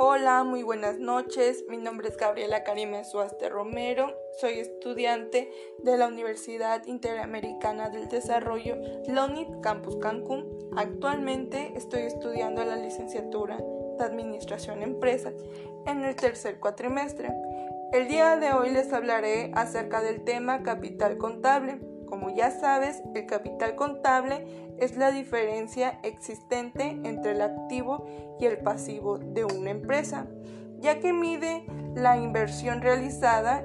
Hola, muy buenas noches. Mi nombre es Gabriela Karime Suaste Romero. Soy estudiante de la Universidad Interamericana del Desarrollo, LONIT Campus Cancún. Actualmente estoy estudiando la licenciatura de Administración Empresas en el tercer cuatrimestre. El día de hoy les hablaré acerca del tema capital contable. Como ya sabes, el capital contable es la diferencia existente entre el activo y el pasivo de una empresa, ya que mide la inversión realizada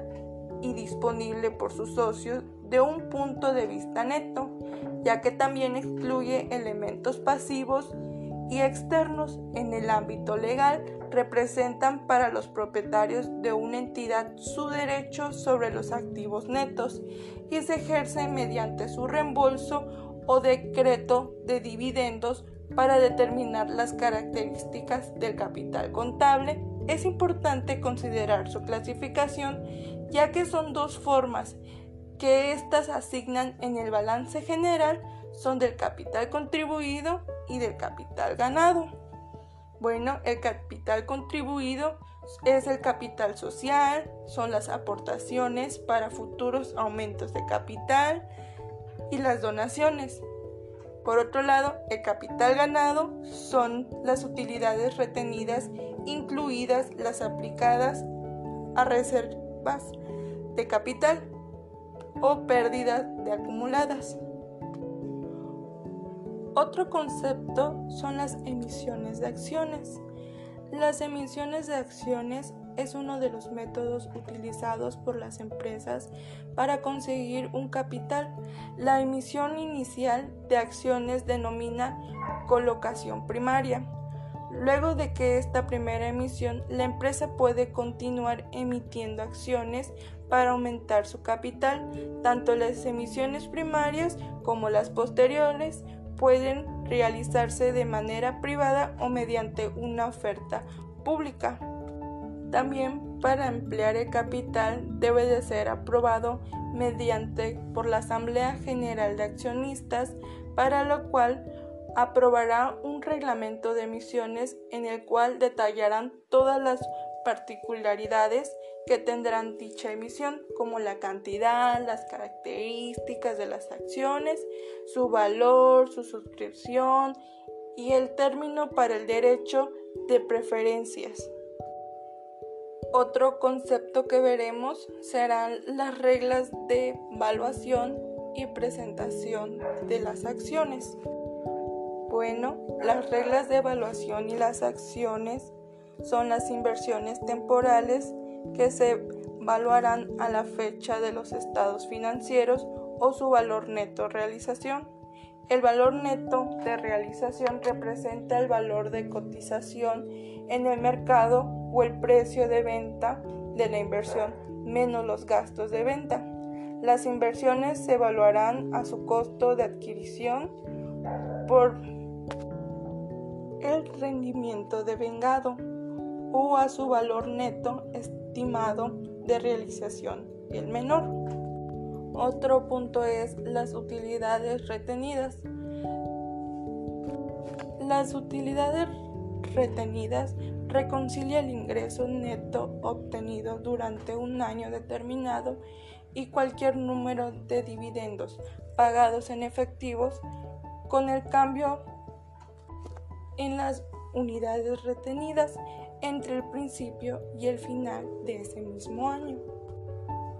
y disponible por sus socios de un punto de vista neto, ya que también excluye elementos pasivos y externos en el ámbito legal representan para los propietarios de una entidad su derecho sobre los activos netos y se ejerce mediante su reembolso o decreto de dividendos para determinar las características del capital contable. Es importante considerar su clasificación ya que son dos formas que éstas asignan en el balance general son del capital contribuido y del capital ganado. Bueno, el capital contribuido es el capital social, son las aportaciones para futuros aumentos de capital y las donaciones. Por otro lado, el capital ganado son las utilidades retenidas, incluidas las aplicadas a reservas de capital o pérdidas de acumuladas. Otro concepto son las emisiones de acciones. Las emisiones de acciones es uno de los métodos utilizados por las empresas para conseguir un capital. La emisión inicial de acciones denomina colocación primaria. Luego de que esta primera emisión, la empresa puede continuar emitiendo acciones para aumentar su capital. Tanto las emisiones primarias como las posteriores pueden realizarse de manera privada o mediante una oferta pública. También para emplear el capital debe de ser aprobado mediante por la Asamblea General de Accionistas, para lo cual aprobará un reglamento de emisiones en el cual detallarán todas las particularidades que tendrán dicha emisión, como la cantidad, las características de las acciones, su valor, su suscripción y el término para el derecho de preferencias. Otro concepto que veremos serán las reglas de evaluación y presentación de las acciones. Bueno, las reglas de evaluación y las acciones son las inversiones temporales que se evaluarán a la fecha de los estados financieros o su valor neto realización. El valor neto de realización representa el valor de cotización en el mercado o el precio de venta de la inversión menos los gastos de venta. Las inversiones se evaluarán a su costo de adquisición por el rendimiento de vengado o a su valor neto estimado de realización, el menor. Otro punto es las utilidades retenidas. Las utilidades retenidas reconcilia el ingreso neto obtenido durante un año determinado y cualquier número de dividendos pagados en efectivos con el cambio en las unidades retenidas entre el principio y el final de ese mismo año.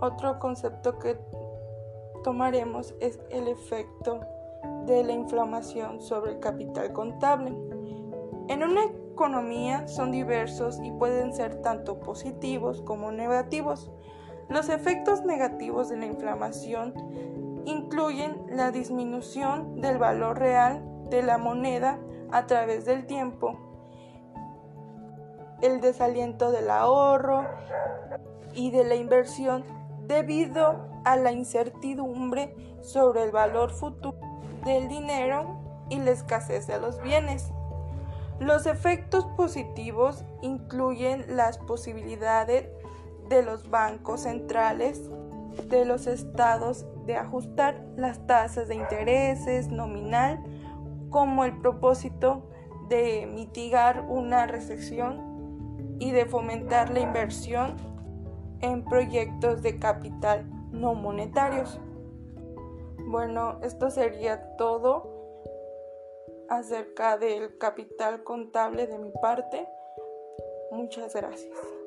Otro concepto que tomaremos es el efecto de la inflamación sobre el capital contable. En una economía son diversos y pueden ser tanto positivos como negativos. Los efectos negativos de la inflamación incluyen la disminución del valor real de la moneda a través del tiempo, el desaliento del ahorro y de la inversión debido a la incertidumbre sobre el valor futuro del dinero y la escasez de los bienes. Los efectos positivos incluyen las posibilidades de los bancos centrales de los estados de ajustar las tasas de intereses nominal como el propósito de mitigar una recesión y de fomentar la inversión en proyectos de capital no monetarios. Bueno, esto sería todo acerca del capital contable de mi parte. Muchas gracias.